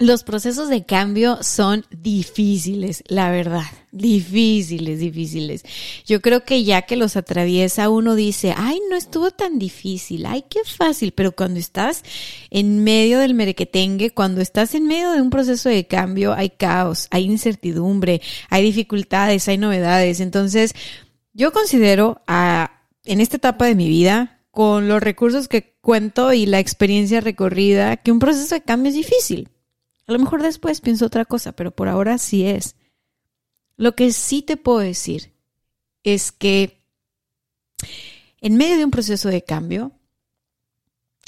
Los procesos de cambio son difíciles, la verdad, difíciles, difíciles. Yo creo que ya que los atraviesa uno dice, ay, no estuvo tan difícil, ay, qué fácil, pero cuando estás en medio del merequetengue, cuando estás en medio de un proceso de cambio, hay caos, hay incertidumbre, hay dificultades, hay novedades. Entonces, yo considero a, en esta etapa de mi vida, con los recursos que cuento y la experiencia recorrida, que un proceso de cambio es difícil a lo mejor después pienso otra cosa, pero por ahora sí es. Lo que sí te puedo decir es que en medio de un proceso de cambio,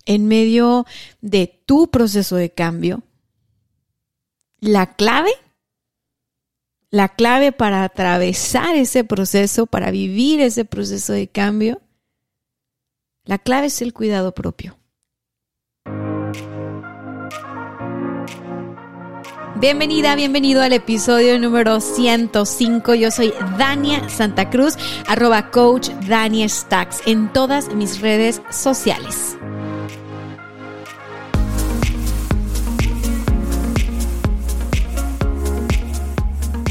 en medio de tu proceso de cambio, la clave, la clave para atravesar ese proceso, para vivir ese proceso de cambio, la clave es el cuidado propio. Bienvenida, bienvenido al episodio número 105. Yo soy Dania Santa Cruz, arroba coach Dania Stacks en todas mis redes sociales.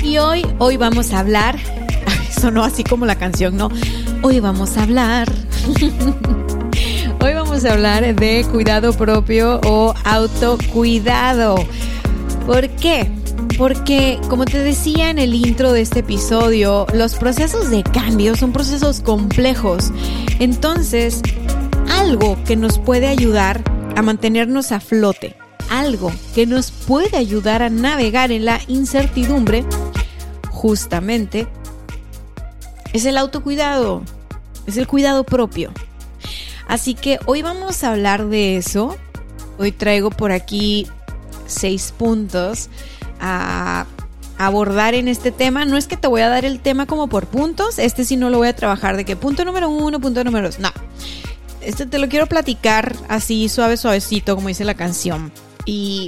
Y hoy, hoy vamos a hablar, sonó así como la canción, ¿no? Hoy vamos a hablar. Hoy vamos a hablar de cuidado propio o autocuidado. ¿Por qué? Porque, como te decía en el intro de este episodio, los procesos de cambio son procesos complejos. Entonces, algo que nos puede ayudar a mantenernos a flote, algo que nos puede ayudar a navegar en la incertidumbre, justamente, es el autocuidado, es el cuidado propio. Así que hoy vamos a hablar de eso. Hoy traigo por aquí seis puntos a abordar en este tema. No es que te voy a dar el tema como por puntos, este sí no lo voy a trabajar de que punto número uno, punto número dos, no. Este te lo quiero platicar así suave, suavecito, como dice la canción. Y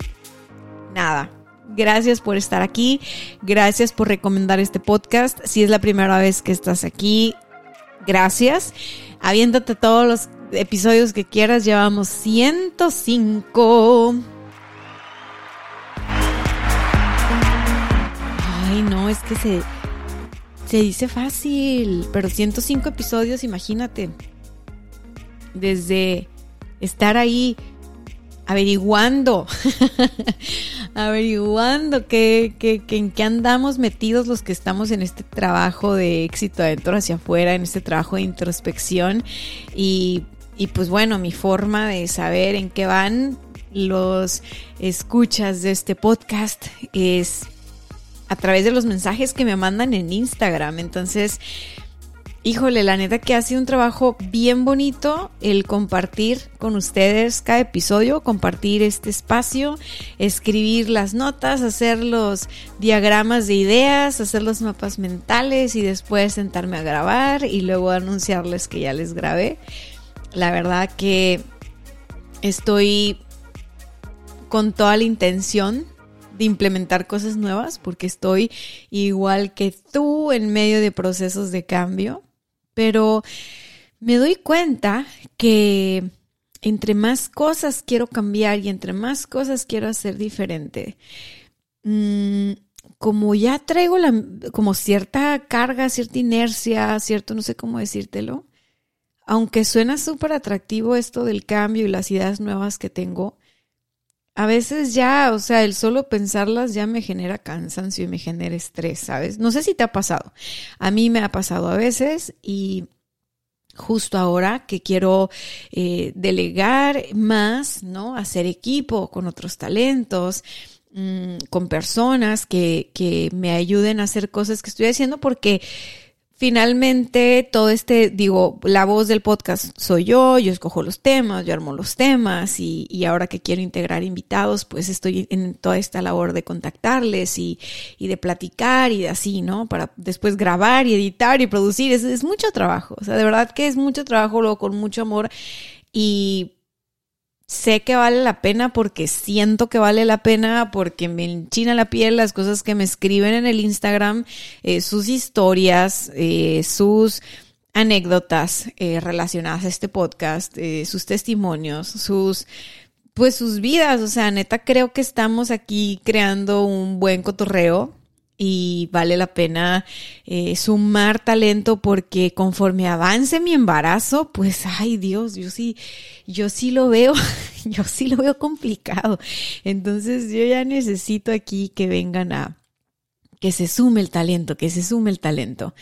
nada, gracias por estar aquí, gracias por recomendar este podcast. Si es la primera vez que estás aquí, gracias. Aviéntate todos los episodios que quieras, llevamos 105. No, es que se, se dice fácil, pero 105 episodios, imagínate. Desde estar ahí averiguando, averiguando que, en qué andamos metidos los que estamos en este trabajo de éxito adentro hacia afuera, en este trabajo de introspección. Y, y pues bueno, mi forma de saber en qué van los escuchas de este podcast es a través de los mensajes que me mandan en Instagram. Entonces, híjole, la neta que ha sido un trabajo bien bonito el compartir con ustedes cada episodio, compartir este espacio, escribir las notas, hacer los diagramas de ideas, hacer los mapas mentales y después sentarme a grabar y luego anunciarles que ya les grabé. La verdad que estoy con toda la intención de implementar cosas nuevas porque estoy igual que tú en medio de procesos de cambio, pero me doy cuenta que entre más cosas quiero cambiar y entre más cosas quiero hacer diferente, mm, como ya traigo la, como cierta carga, cierta inercia, cierto, no sé cómo decírtelo, aunque suena súper atractivo esto del cambio y las ideas nuevas que tengo, a veces ya, o sea, el solo pensarlas ya me genera cansancio y me genera estrés, ¿sabes? No sé si te ha pasado. A mí me ha pasado a veces y justo ahora que quiero eh, delegar más, ¿no? Hacer equipo con otros talentos, mm, con personas que, que me ayuden a hacer cosas que estoy haciendo porque finalmente todo este, digo, la voz del podcast soy yo, yo escojo los temas, yo armo los temas y, y ahora que quiero integrar invitados, pues estoy en toda esta labor de contactarles y, y de platicar y de así, ¿no? Para después grabar y editar y producir, es, es mucho trabajo, o sea, de verdad que es mucho trabajo, luego con mucho amor y sé que vale la pena porque siento que vale la pena porque me enchina la piel las cosas que me escriben en el Instagram, eh, sus historias, eh, sus anécdotas eh, relacionadas a este podcast, sus testimonios, sus pues sus vidas, o sea, neta creo que estamos aquí creando un buen cotorreo y vale la pena eh, sumar talento porque conforme avance mi embarazo, pues ay Dios, yo sí, yo sí lo veo, yo sí lo veo complicado. Entonces yo ya necesito aquí que vengan a que se sume el talento, que se sume el talento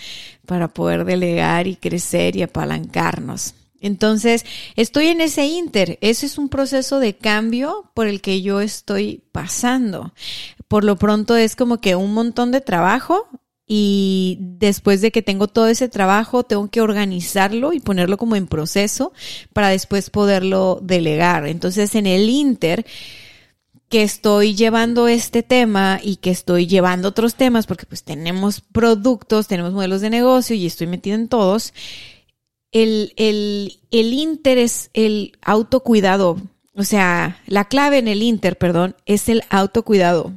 para poder delegar y crecer y apalancarnos. Entonces, estoy en ese inter. Ese es un proceso de cambio por el que yo estoy pasando. Por lo pronto es como que un montón de trabajo y después de que tengo todo ese trabajo, tengo que organizarlo y ponerlo como en proceso para después poderlo delegar. Entonces, en el inter, que estoy llevando este tema y que estoy llevando otros temas, porque pues tenemos productos, tenemos modelos de negocio y estoy metida en todos, el, el, el Inter es el autocuidado. O sea, la clave en el Inter, perdón, es el autocuidado.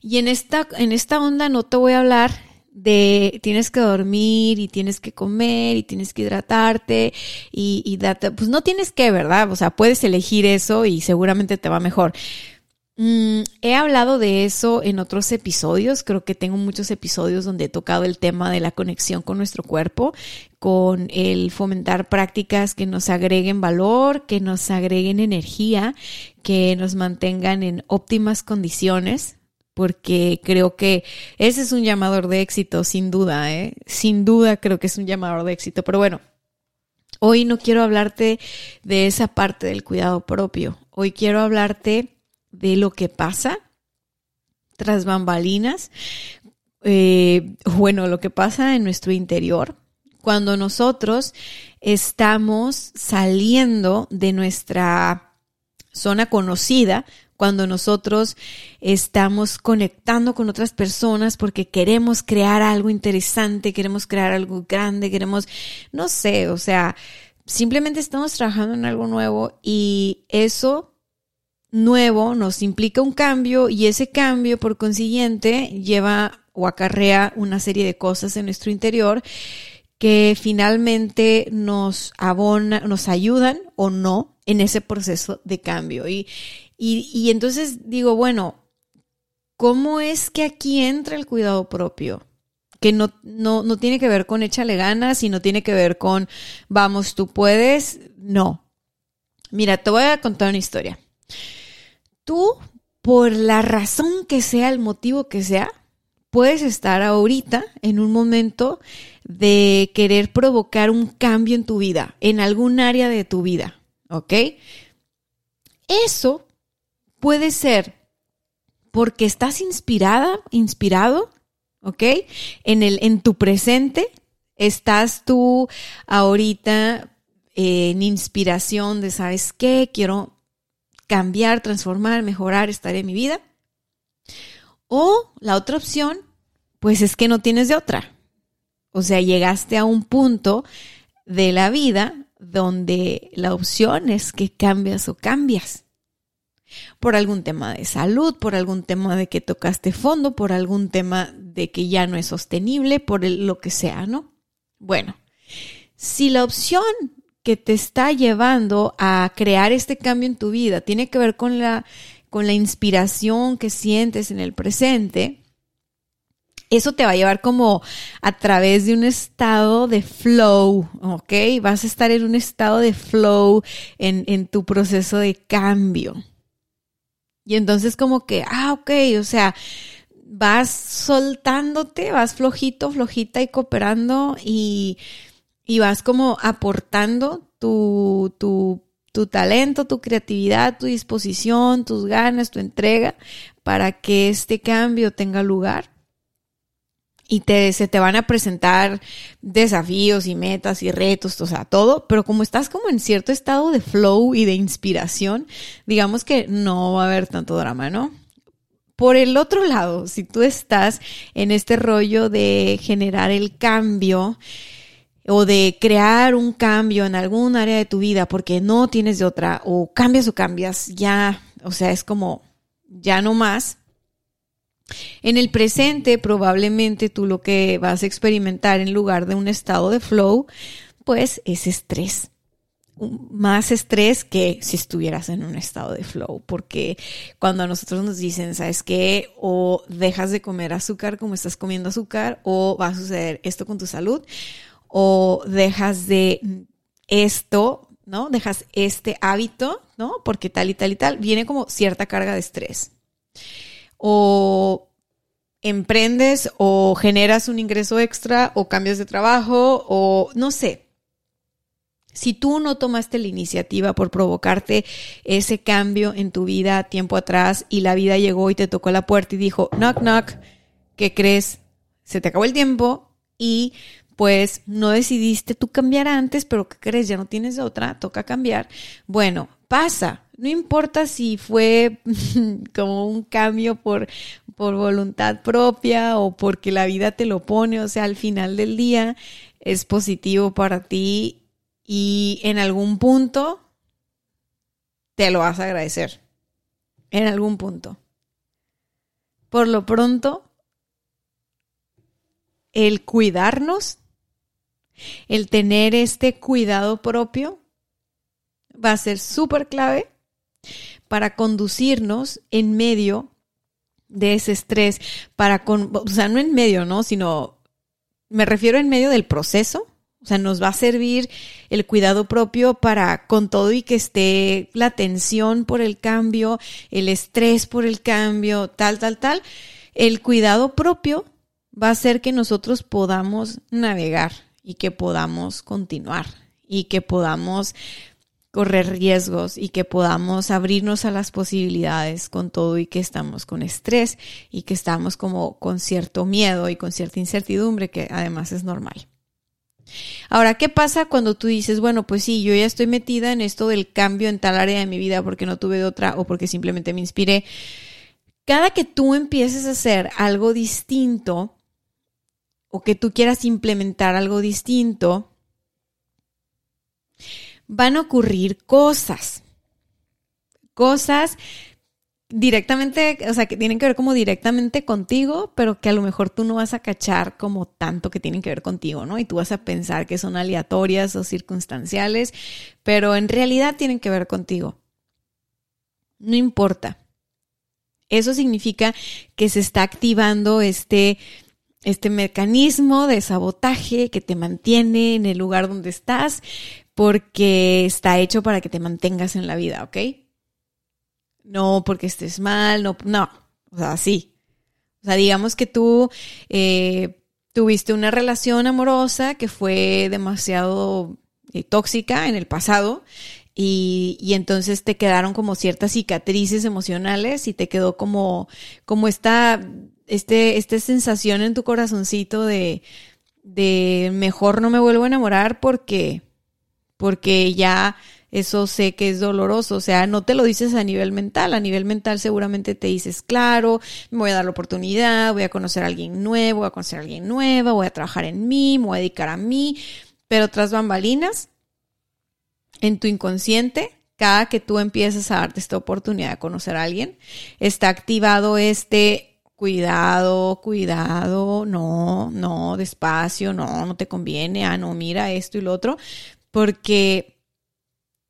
Y en esta, en esta onda no te voy a hablar de tienes que dormir y tienes que comer y tienes que hidratarte y, y pues no tienes que, ¿verdad? O sea, puedes elegir eso y seguramente te va mejor. Mm, he hablado de eso en otros episodios, creo que tengo muchos episodios donde he tocado el tema de la conexión con nuestro cuerpo, con el fomentar prácticas que nos agreguen valor, que nos agreguen energía, que nos mantengan en óptimas condiciones, porque creo que ese es un llamador de éxito, sin duda, ¿eh? Sin duda creo que es un llamador de éxito, pero bueno. Hoy no quiero hablarte de esa parte del cuidado propio. Hoy quiero hablarte de lo que pasa tras bambalinas, eh, bueno, lo que pasa en nuestro interior, cuando nosotros estamos saliendo de nuestra zona conocida, cuando nosotros estamos conectando con otras personas porque queremos crear algo interesante, queremos crear algo grande, queremos, no sé, o sea, simplemente estamos trabajando en algo nuevo y eso nuevo nos implica un cambio y ese cambio por consiguiente lleva o acarrea una serie de cosas en nuestro interior que finalmente nos abona, nos ayudan o no en ese proceso de cambio. Y, entonces digo, bueno, ¿cómo es que aquí entra el cuidado propio? que no, no, no tiene que ver con échale ganas y no tiene que ver con vamos, tú puedes. No. Mira, te voy a contar una historia tú, por la razón que sea, el motivo que sea, puedes estar ahorita en un momento de querer provocar un cambio en tu vida, en algún área de tu vida, ¿ok? Eso puede ser porque estás inspirada, inspirado, ¿ok? En, el, en tu presente, estás tú ahorita en inspiración de, ¿sabes qué? Quiero cambiar, transformar, mejorar, estar en mi vida. O la otra opción, pues es que no tienes de otra. O sea, llegaste a un punto de la vida donde la opción es que cambias o cambias. Por algún tema de salud, por algún tema de que tocaste fondo, por algún tema de que ya no es sostenible, por lo que sea, ¿no? Bueno, si la opción que te está llevando a crear este cambio en tu vida tiene que ver con la, con la inspiración que sientes en el presente, eso te va a llevar como a través de un estado de flow, ¿ok? Vas a estar en un estado de flow en, en tu proceso de cambio. Y entonces como que, ah, ok, o sea, vas soltándote, vas flojito, flojita y cooperando y y vas como aportando tu, tu, tu talento, tu creatividad, tu disposición, tus ganas, tu entrega para que este cambio tenga lugar. Y te, se te van a presentar desafíos y metas y retos, o sea, todo, pero como estás como en cierto estado de flow y de inspiración, digamos que no va a haber tanto drama, ¿no? Por el otro lado, si tú estás en este rollo de generar el cambio o de crear un cambio en algún área de tu vida porque no tienes de otra, o cambias o cambias, ya, o sea, es como ya no más, en el presente, probablemente tú lo que vas a experimentar en lugar de un estado de flow, pues es estrés. Más estrés que si estuvieras en un estado de flow, porque cuando a nosotros nos dicen, ¿sabes qué? O dejas de comer azúcar como estás comiendo azúcar, o va a suceder esto con tu salud, o dejas de esto, ¿no? Dejas este hábito, ¿no? Porque tal y tal y tal, viene como cierta carga de estrés o emprendes o generas un ingreso extra o cambias de trabajo o no sé. Si tú no tomaste la iniciativa por provocarte ese cambio en tu vida tiempo atrás y la vida llegó y te tocó la puerta y dijo, knock, knock, ¿qué crees? Se te acabó el tiempo y pues no decidiste tú cambiar antes, pero ¿qué crees? Ya no tienes otra, toca cambiar. Bueno, pasa, no importa si fue como un cambio por, por voluntad propia o porque la vida te lo pone, o sea, al final del día es positivo para ti y en algún punto te lo vas a agradecer. En algún punto. Por lo pronto, el cuidarnos, el tener este cuidado propio, va a ser súper clave para conducirnos en medio de ese estrés, para con, o sea, no en medio, ¿no? Sino, me refiero en medio del proceso, o sea, nos va a servir el cuidado propio para con todo y que esté la tensión por el cambio, el estrés por el cambio, tal, tal, tal. El cuidado propio va a hacer que nosotros podamos navegar y que podamos continuar y que podamos correr riesgos y que podamos abrirnos a las posibilidades con todo y que estamos con estrés y que estamos como con cierto miedo y con cierta incertidumbre que además es normal. Ahora, ¿qué pasa cuando tú dices, bueno, pues sí, yo ya estoy metida en esto del cambio en tal área de mi vida porque no tuve de otra o porque simplemente me inspiré? Cada que tú empieces a hacer algo distinto o que tú quieras implementar algo distinto, van a ocurrir cosas. Cosas directamente, o sea, que tienen que ver como directamente contigo, pero que a lo mejor tú no vas a cachar como tanto que tienen que ver contigo, ¿no? Y tú vas a pensar que son aleatorias o circunstanciales, pero en realidad tienen que ver contigo. No importa. Eso significa que se está activando este, este mecanismo de sabotaje que te mantiene en el lugar donde estás, porque está hecho para que te mantengas en la vida, ¿ok? No porque estés mal, no, no, o sea, sí. O sea, digamos que tú eh, tuviste una relación amorosa que fue demasiado eh, tóxica en el pasado y, y, entonces te quedaron como ciertas cicatrices emocionales y te quedó como, como esta, este, esta sensación en tu corazoncito de, de mejor no me vuelvo a enamorar porque porque ya eso sé que es doloroso, o sea, no te lo dices a nivel mental, a nivel mental seguramente te dices, claro, me voy a dar la oportunidad, voy a conocer a alguien nuevo, voy a conocer a alguien nueva, voy a trabajar en mí, me voy a dedicar a mí, pero tras bambalinas, en tu inconsciente, cada que tú empiezas a darte esta oportunidad de conocer a alguien, está activado este cuidado, cuidado, no, no, despacio, no, no te conviene, ah, no, mira esto y lo otro, porque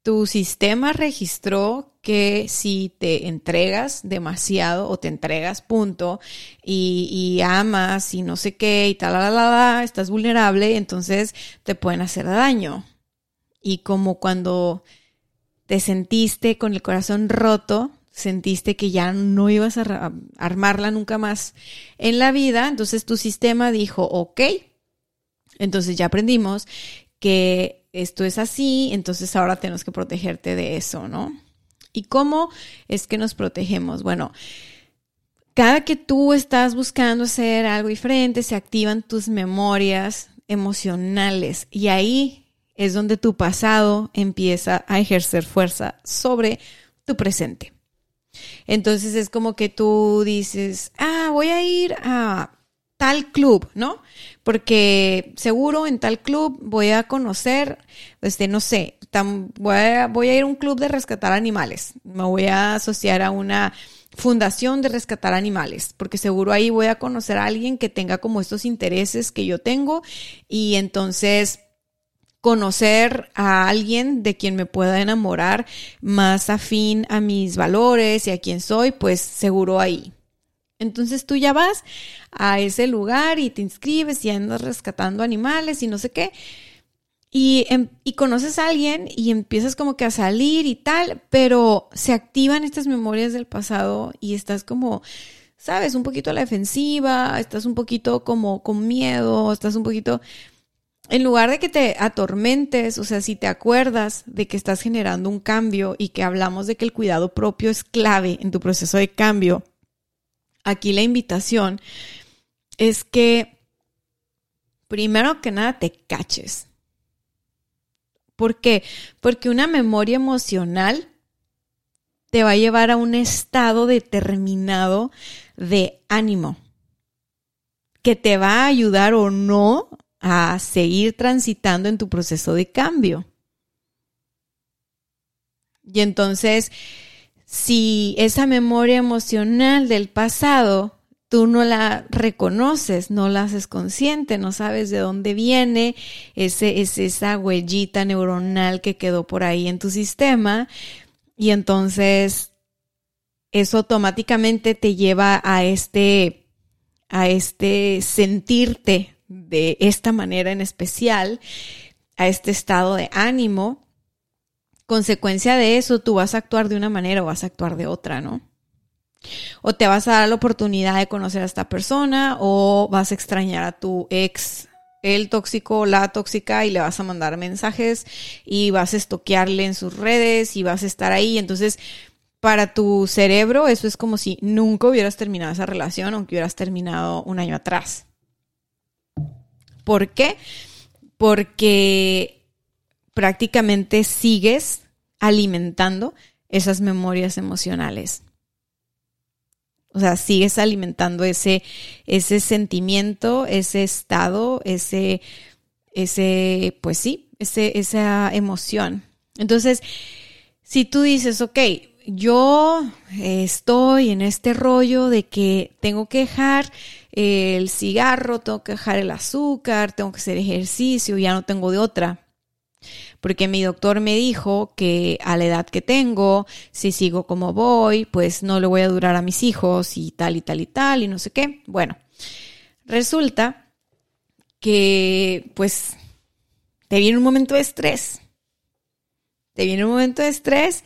tu sistema registró que si te entregas demasiado o te entregas punto y, amas y no sé qué y tal, la, la, estás vulnerable, entonces te pueden hacer daño. Y como cuando te sentiste con el corazón roto, sentiste que ya no ibas a armarla nunca más en la vida, entonces tu sistema dijo, ok, entonces ya aprendimos que esto es así, entonces ahora tenemos que protegerte de eso, ¿no? ¿Y cómo es que nos protegemos? Bueno, cada que tú estás buscando hacer algo diferente, se activan tus memorias emocionales y ahí es donde tu pasado empieza a ejercer fuerza sobre tu presente. Entonces es como que tú dices, ah, voy a ir a tal club, ¿no? Porque seguro en tal club voy a conocer, este, no sé, voy, a, voy a ir a un club de rescatar animales, me voy a asociar a una fundación de rescatar animales, porque seguro ahí voy a conocer a alguien que tenga como estos intereses que yo tengo y entonces conocer a alguien de quien me pueda enamorar más afín a mis valores y a quien soy, pues seguro ahí. Entonces tú ya vas a ese lugar y te inscribes y andas rescatando animales y no sé qué. Y, em, y, conoces a alguien y empiezas como que a salir y tal, pero se activan estas memorias del pasado y estás como, sabes, un poquito a la defensiva, estás un poquito como con miedo, estás un poquito, en lugar de que te atormentes, o sea, si te acuerdas de que estás generando un cambio y que hablamos de que el cuidado propio es clave en tu proceso de cambio, aquí la invitación es que primero que nada te caches. ¿Por qué? Porque una memoria emocional te va a llevar a un estado determinado de ánimo que te va a ayudar o no a seguir transitando en tu proceso de cambio. Y entonces, si esa memoria emocional del pasado tú no la reconoces, no la haces consciente, no sabes de dónde viene, ese, es esa huellita neuronal que quedó por ahí en tu sistema y entonces eso automáticamente te lleva a este, a este sentirte de esta manera en especial, a este estado de ánimo consecuencia de eso, tú vas a actuar de una manera o vas a actuar de otra, ¿no? O te vas a dar la oportunidad de conocer a esta persona o vas a extrañar a tu ex, el tóxico, la tóxica y le vas a mandar mensajes y vas a estoquearle en sus redes y vas a estar ahí. Entonces, para tu cerebro eso es como si nunca hubieras terminado esa relación aunque hubieras terminado un año atrás. ¿Por qué? Porque prácticamente sigues alimentando esas memorias emocionales. O sea, sigues alimentando ese, ese sentimiento, ese estado, ese, ese, pues sí, ese, esa emoción. Entonces, si tú dices, ok, yo estoy en este rollo de que tengo que dejar el cigarro, tengo que dejar el azúcar, tengo que hacer ejercicio, ya no tengo de otra porque mi doctor me dijo que a la edad que tengo, si sigo como voy, pues no le voy a durar a mis hijos y tal y tal y tal y no sé qué. Bueno, resulta que pues te viene un momento de estrés. Te viene un momento de estrés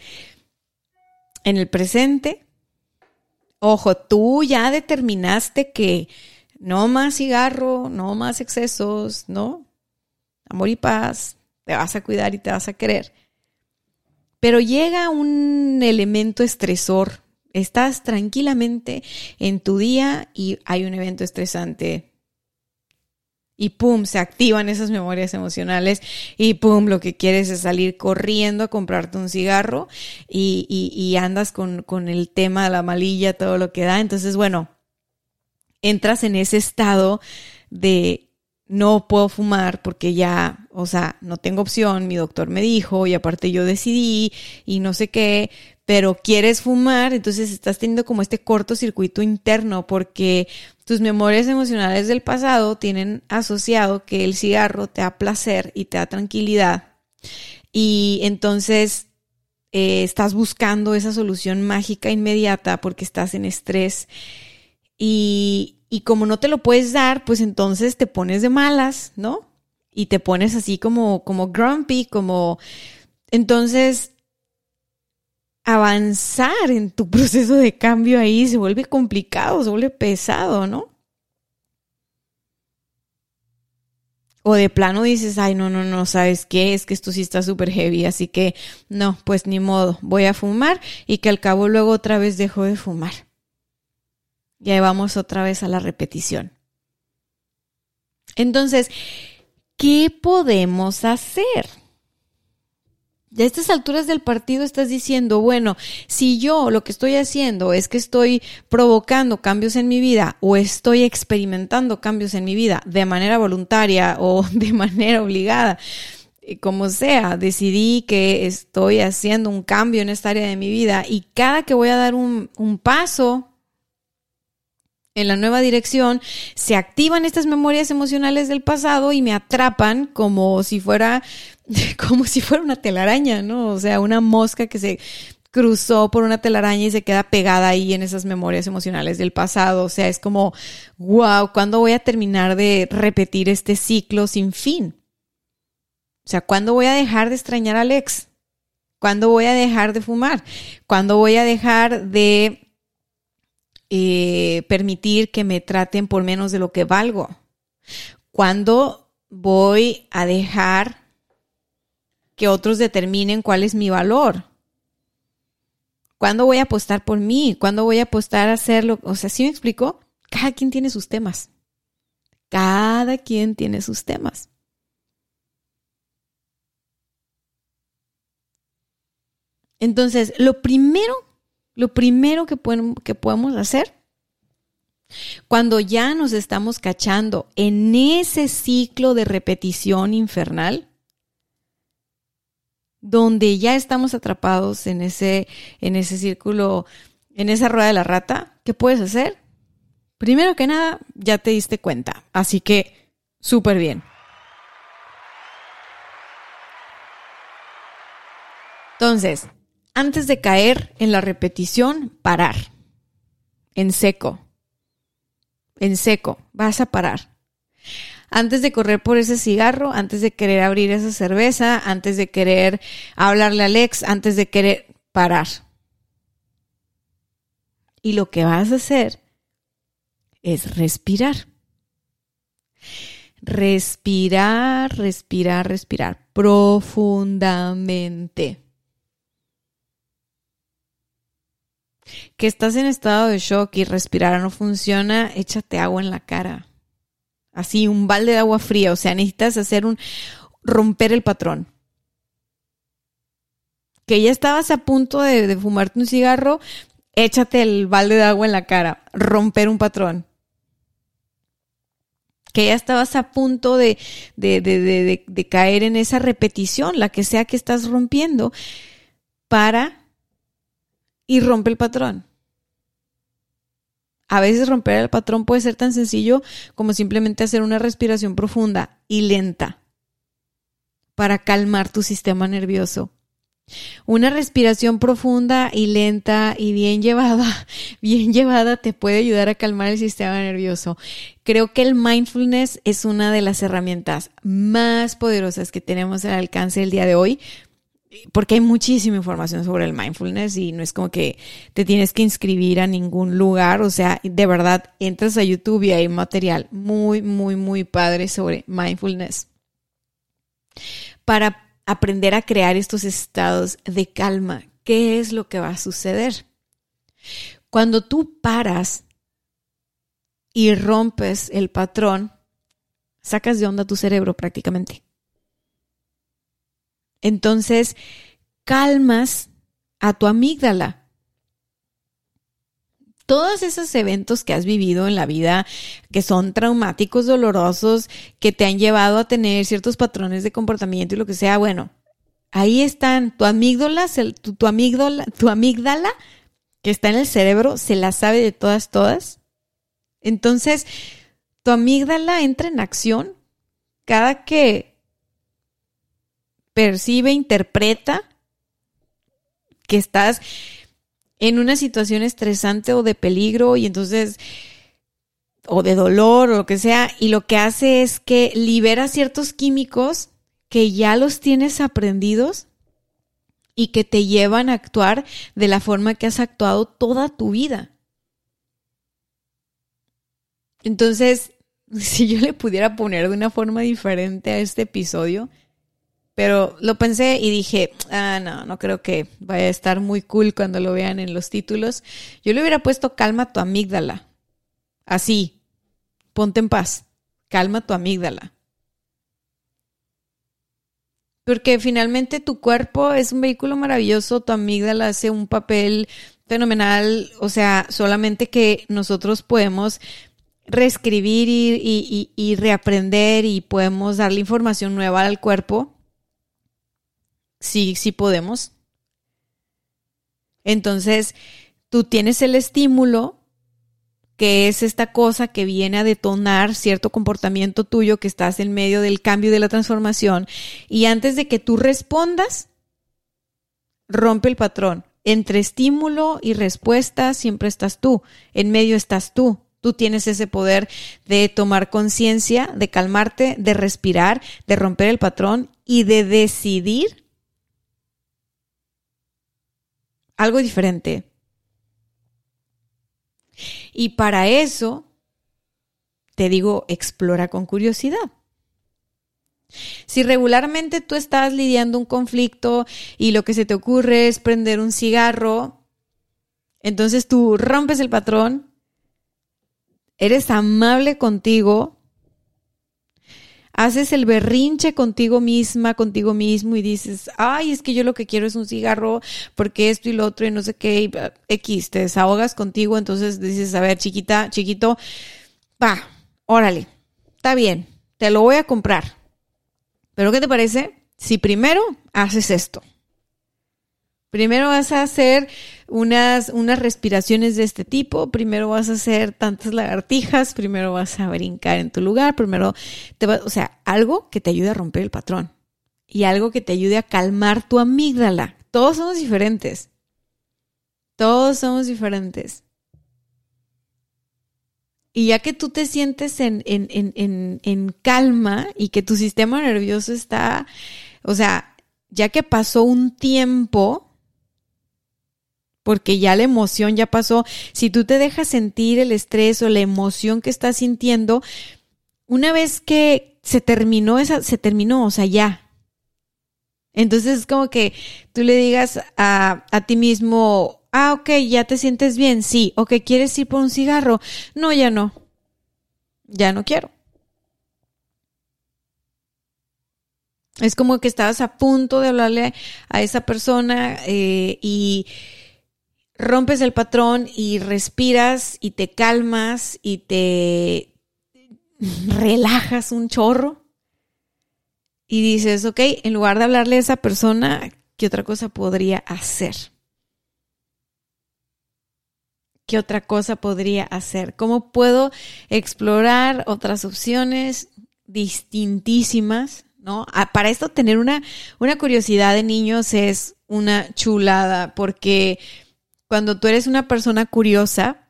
en el presente. Ojo, tú ya determinaste que no más cigarro, no más excesos, ¿no? Amor y paz, te vas a cuidar y te vas a querer. Pero llega un elemento estresor. Estás tranquilamente en tu día y hay un evento estresante. Y pum, se activan esas memorias emocionales y pum, lo que quieres es salir corriendo a comprarte un cigarro y, y andas con, con el tema de la malilla, todo lo que da. Entonces, bueno, entras en ese estado de no puedo fumar porque ya, o sea, no tengo opción, mi doctor me dijo y aparte yo decidí y no sé qué, pero quieres fumar, entonces estás teniendo como este cortocircuito interno porque tus memorias emocionales del pasado tienen asociado que el cigarro te da placer y te da tranquilidad y entonces eh, estás buscando esa solución mágica inmediata porque estás en estrés y, y como no te lo puedes dar, pues entonces te pones de malas, ¿no? Y te pones así como, como grumpy, como... Entonces, avanzar en tu proceso de cambio ahí se vuelve complicado, se vuelve pesado, ¿no? O de plano dices, ay, no, no, no, ¿sabes qué? Es que esto sí está súper heavy, así que no, pues ni modo, voy a fumar y que al cabo luego otra vez dejo de fumar. Y ahí vamos otra vez a la repetición. Entonces, ¿qué podemos hacer? De estas alturas del partido estás diciendo, bueno, si yo lo que estoy haciendo es que estoy provocando cambios en mi vida o estoy experimentando cambios en mi vida de manera voluntaria o de manera obligada, eh, como sea, decidí que estoy haciendo un cambio en esta área de mi vida y cada que voy a dar un, un paso en la nueva dirección, se activan estas memorias emocionales del pasado y me atrapan como si fuera, como si fuera una telaraña, ¿no? O sea, una mosca que se cruzó por una telaraña y se queda pegada ahí en esas memorias emocionales del pasado. O sea, es como, wow, ¿cuándo voy a terminar de repetir este ciclo sin fin? O sea, ¿cuándo voy a dejar de extrañar a Alex? ¿Cuándo voy a dejar de fumar? ¿Cuándo voy a dejar de eh, permitir que me traten por menos de lo que valgo? ¿Cuándo voy a dejar que otros determinen cuál es mi valor? ¿Cuándo voy a apostar por mí? ¿Cuándo voy a apostar a hacerlo? O sea, ¿sí me explico? Cada quien tiene sus temas. Cada quien tiene sus temas. Entonces, lo primero lo primero que, que podemos hacer cuando ya nos estamos cachando en ese ciclo de repetición infernal, donde ya estamos atrapados en ese, en ese círculo, en esa rueda de la rata, ¿qué puedes hacer? Primero que nada, ya te diste cuenta, así que súper bien. Entonces, antes de caer en la repetición, parar. En seco. En seco. Vas a parar. Antes de correr por ese cigarro, antes de querer abrir esa cerveza, antes de querer hablarle a Alex, antes de querer parar. Y lo que vas a hacer es respirar. Respirar, respirar, respirar profundamente. Que estás en estado de shock y respirar no funciona, échate agua en la cara. Así, un balde de agua fría. O sea, necesitas hacer un romper el patrón. Que ya estabas a punto de, fumarte un cigarro, échate el balde de agua en la cara. Romper un patrón. Que ya estabas a punto de, de caer en esa repetición, la que sea que estás rompiendo, para y rompe el patrón. A veces romper el patrón puede ser tan sencillo como simplemente hacer una respiración profunda y lenta para calmar tu sistema nervioso. Una respiración profunda y lenta y bien llevada, bien llevada te puede ayudar a calmar el sistema nervioso. Creo que el mindfulness es una de las herramientas más poderosas que tenemos al alcance el día de hoy porque hay muchísima información sobre el mindfulness y no es como que te tienes que inscribir a ningún lugar, o sea, de verdad, entras a YouTube y hay material muy, muy, muy padre sobre mindfulness para aprender a crear estos estados de calma. ¿Qué es lo que va a suceder? Cuando tú paras y rompes el patrón, sacas de onda tu cerebro prácticamente. Entonces, calmas a tu amígdala. Todos esos eventos que has vivido en la vida, que son traumáticos, dolorosos, que te han llevado a tener ciertos patrones de comportamiento y lo que sea, bueno, ahí están tu amígdala, tu, tu amígdala, tu amígdala que está en el cerebro, se la sabe de todas, todas. Entonces, tu amígdala entra en acción cada que percibe, interpreta que estás en una situación estresante o de peligro y entonces o de dolor o lo que sea y lo que hace es que libera ciertos químicos que ya los tienes aprendidos y que te llevan a actuar de la forma que has actuado toda tu vida. Entonces, si yo le pudiera poner de una forma diferente a este episodio, pero lo pensé y dije, ah, no, no creo que vaya a estar muy cool cuando lo vean en los títulos. Yo le hubiera puesto calma tu amígdala. Así, ponte en paz, calma tu amígdala. Porque finalmente tu cuerpo es un vehículo maravilloso, tu amígdala hace un papel fenomenal, o sea, solamente que nosotros podemos reescribir y, reaprender y podemos darle información nueva al cuerpo. Sí, sí podemos. Entonces, tú tienes el estímulo que es esta cosa que viene a detonar cierto comportamiento tuyo que estás en medio del cambio y de la transformación. Y antes de que tú respondas, rompe el patrón. Entre estímulo y respuesta siempre estás tú. En medio estás tú. Tú tienes ese poder de tomar conciencia, de calmarte, de respirar, de romper el patrón y de decidir algo diferente. Y para eso, te digo, explora con curiosidad. Si regularmente tú estás lidiando un conflicto y lo que se te ocurre es prender un cigarro, entonces tú rompes el patrón, eres amable contigo, haces el berrinche contigo misma, contigo mismo y dices, ay, es que yo lo que quiero es un cigarro porque esto y lo otro y no sé qué, X, te desahogas contigo, entonces dices, a ver, chiquita, chiquito, va, órale, está bien, te lo voy a comprar. Pero ¿qué te parece si primero haces esto? Primero vas a hacer unas, unas respiraciones de este tipo, primero vas a hacer tantas lagartijas, primero vas a brincar en tu lugar, primero te va, o sea, algo que te ayude a romper el patrón y algo que te ayude a calmar tu amígdala. Todos somos diferentes. Todos somos diferentes. Y ya que tú te sientes en, en, en, en, calma y que tu sistema nervioso está, o sea, ya que pasó un tiempo, porque ya la emoción ya pasó. Si tú te dejas sentir el estrés o la emoción que estás sintiendo, una vez que se terminó esa, se terminó, o sea, ya. Entonces es como que tú le digas a, a ti mismo, ah, ok, ya te sientes bien, sí, ok, ¿quieres ir por un cigarro? No, ya no, ya no quiero. Es como que estabas a punto de hablarle a esa persona eh, y rompes el patrón y respiras y te calmas y te relajas un chorro y dices, ok, en lugar de hablarle a esa persona, ¿qué otra cosa podría hacer? ¿Qué otra cosa podría hacer? ¿Cómo puedo explorar otras opciones distintísimas? ¿No? Ah, para esto tener una, una curiosidad de niños es una chulada porque cuando tú eres una persona curiosa,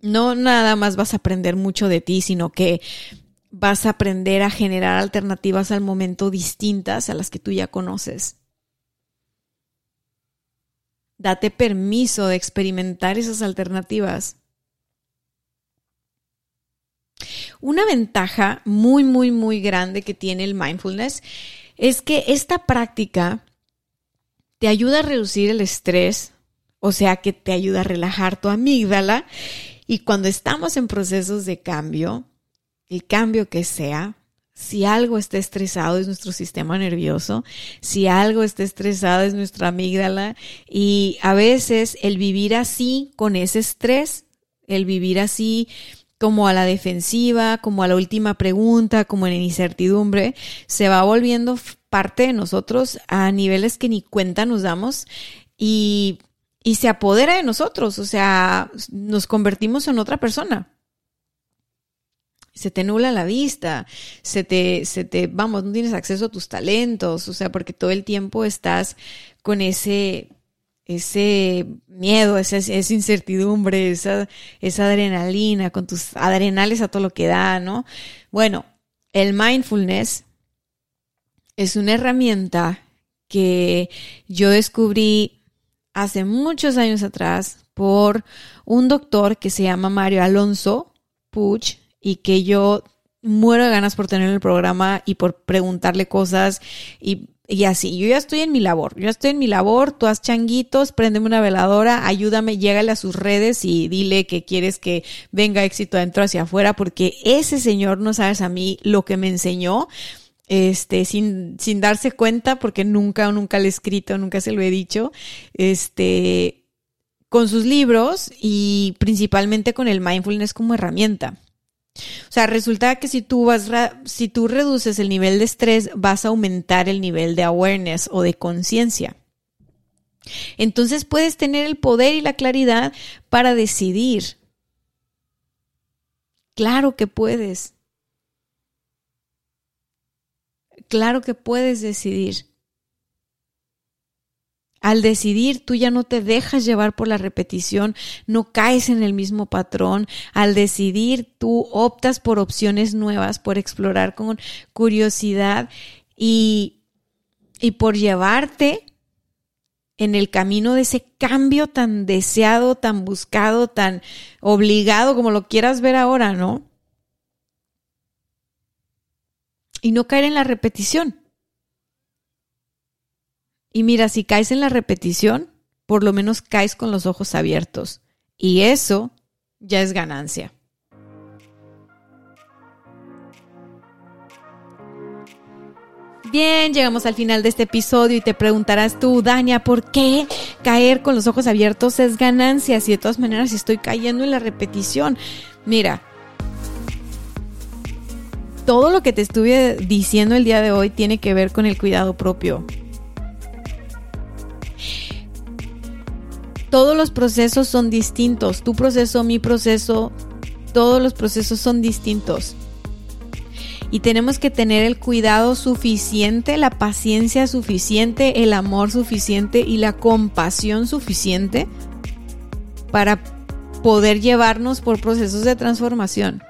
no nada más vas a aprender mucho de ti, sino que vas a aprender a generar alternativas al momento distintas a las que tú ya conoces. Date permiso de experimentar esas alternativas. Una ventaja muy, muy, muy grande que tiene el mindfulness es que esta práctica te ayuda a reducir el estrés, o sea que te ayuda a relajar tu amígdala. Y cuando estamos en procesos de cambio, el cambio que sea, si algo está estresado es nuestro sistema nervioso, si algo está estresado es nuestra amígdala y a veces el vivir así con ese estrés, el vivir así como a la defensiva, como a la última pregunta, como en incertidumbre, se va volviendo parte de nosotros a niveles que ni cuenta nos damos y, y se apodera de nosotros, o sea, nos convertimos en otra persona. Se te nula la vista, se te, se te, vamos, no tienes acceso a tus talentos, o sea, porque todo el tiempo estás con ese ese miedo, esa, esa incertidumbre, esa, esa adrenalina, con tus adrenales a todo lo que da, ¿no? Bueno, el mindfulness es una herramienta que yo descubrí hace muchos años atrás por un doctor que se llama Mario Alonso Puch y que yo muero de ganas por tener el programa y por preguntarle cosas y Y así, yo ya estoy en mi labor, yo estoy en mi labor, tú haz changuitos, préndeme una veladora, ayúdame, llégale a sus redes y dile que quieres que venga éxito adentro hacia afuera, porque ese señor, no sabes a mí lo que me enseñó, este, sin, sin darse cuenta, porque nunca, nunca le he escrito, nunca se lo he dicho, este, con sus libros y principalmente con el mindfulness como herramienta. O sea, resulta que si tú vas, si tú reduces el nivel de estrés, vas a aumentar el nivel de awareness o de conciencia. Entonces puedes tener el poder y la claridad para decidir. Claro que puedes. Claro que puedes decidir. Al decidir, tú ya no te dejas llevar por la repetición, no caes en el mismo patrón. Al decidir, tú optas por opciones nuevas, por explorar con curiosidad y, y por llevarte en el camino de ese cambio tan deseado, tan buscado, tan obligado, como lo quieras ver ahora, ¿no? Y no caer en la repetición. Y mira, si caes en la repetición, por lo menos caes con los ojos abiertos. Y eso ya es ganancia. Bien, llegamos al final de este episodio y te preguntarás tú, Dania, ¿por qué caer con los ojos abiertos es ganancia? Si de todas maneras estoy cayendo en la repetición. Mira, todo lo que te estuve diciendo el día de hoy tiene que ver con el cuidado propio. todos los procesos son distintos. Tu proceso, mi proceso, todos los procesos son distintos. Y tenemos que tener el cuidado suficiente, la paciencia suficiente, el amor suficiente y la compasión suficiente para poder llevarnos por procesos de transformación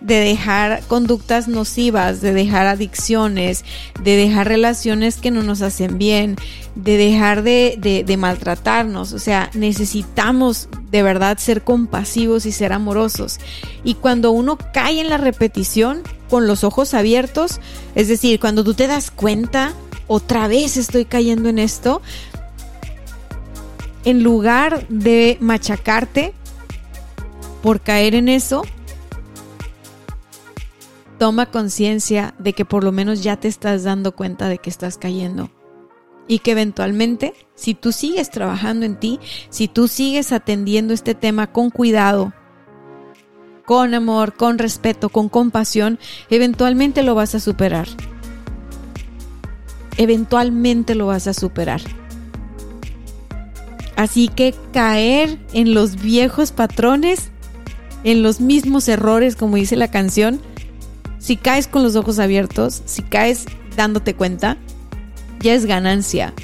de dejar conductas nocivas, de dejar adicciones, de dejar relaciones que no nos hacen bien, de dejar de, maltratarnos. O sea, necesitamos de verdad ser compasivos y ser amorosos. Y cuando uno cae en la repetición con los ojos abiertos, es decir, cuando tú te das cuenta, otra vez estoy cayendo en esto, en lugar de machacarte por caer en eso, toma conciencia de que por lo menos ya te estás dando cuenta de que estás cayendo. Y que eventualmente, si tú sigues trabajando en ti, si tú sigues atendiendo este tema con cuidado, con amor, con respeto, con compasión, eventualmente lo vas a superar. Eventualmente lo vas a superar. Así que caer en los viejos patrones, en los mismos errores, como dice la canción, si caes con los ojos abiertos, si caes dándote cuenta, ya es ganancia.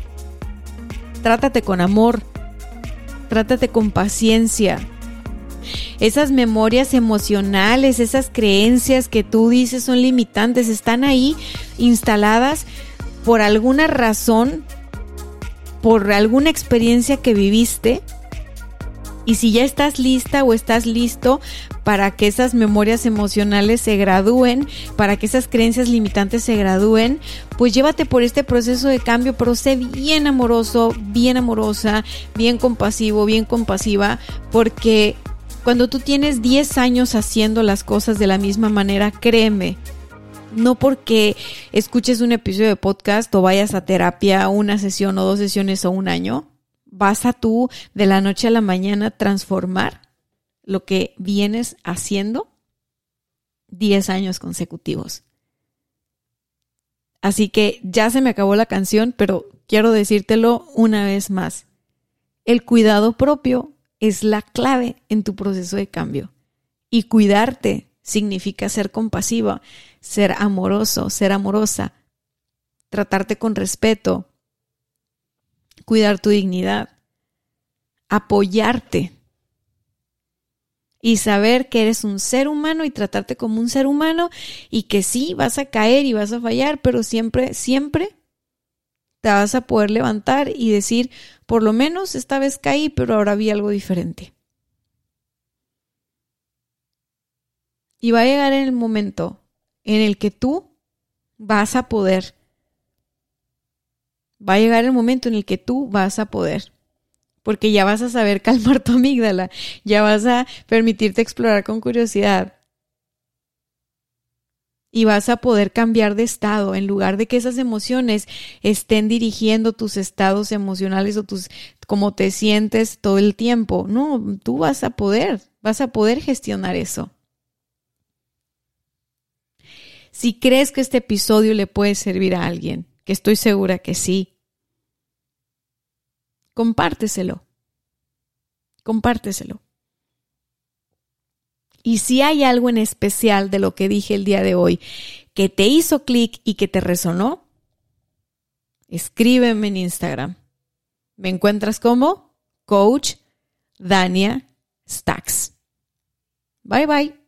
Trátate con amor, trátate con paciencia. Esas memorias emocionales, esas creencias que tú dices son limitantes, están ahí instaladas por alguna razón, por alguna experiencia que viviste y si ya estás lista o estás listo para que esas memorias emocionales se gradúen, para que esas creencias limitantes se gradúen, pues llévate por este proceso de cambio, pero sé bien amoroso, bien amorosa, bien compasivo, bien compasiva, porque cuando tú tienes 10 años haciendo las cosas de la misma manera, créeme, no porque escuches un episodio de podcast o vayas a terapia una sesión o dos sesiones o un año, vas a tú de la noche a la mañana transformar lo que vienes haciendo 10 años consecutivos. Así que ya se me acabó la canción, pero quiero decírtelo una vez más. El cuidado propio es la clave en tu proceso de cambio. Y cuidarte significa ser compasiva, ser amoroso, ser amorosa, tratarte con respeto, cuidar tu dignidad, apoyarte y saber que eres un ser humano y tratarte como un ser humano y que sí vas a caer y vas a fallar, pero siempre, siempre te vas a poder levantar y decir, por lo menos esta vez caí, pero ahora vi algo diferente. Y va a llegar el momento en el que tú vas a poder Va a llegar el momento en el que tú vas a poder. Porque ya vas a saber calmar tu amígdala, ya vas a permitirte explorar con curiosidad. Y vas a poder cambiar de estado en lugar de que esas emociones estén dirigiendo tus estados emocionales o tus cómo te sientes todo el tiempo. No, tú vas a poder, vas a poder gestionar eso. Si crees que este episodio le puede servir a alguien, que estoy segura que sí, compárteselo. Compárteselo. Y si hay algo en especial de lo que dije el día de hoy que te hizo clic y que te resonó, escríbeme en Instagram. Me encuentras como Coach Dania Stacks. Bye bye.